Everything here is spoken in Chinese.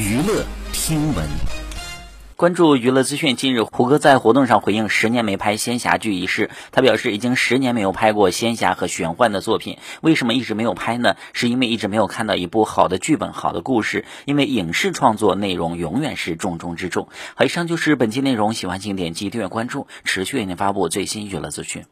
娱乐听闻，关注娱乐资讯。近日，胡歌在活动上回应十年没拍仙侠剧一事，他表示已经十年没有拍过仙侠和玄幻的作品。为什么一直没有拍呢？是因为一直没有看到一部好的剧本、好的故事。因为影视创作内容永远是重中之重。好，以上就是本期内容，喜欢请点击订阅关注，持续为您发布最新娱乐资讯。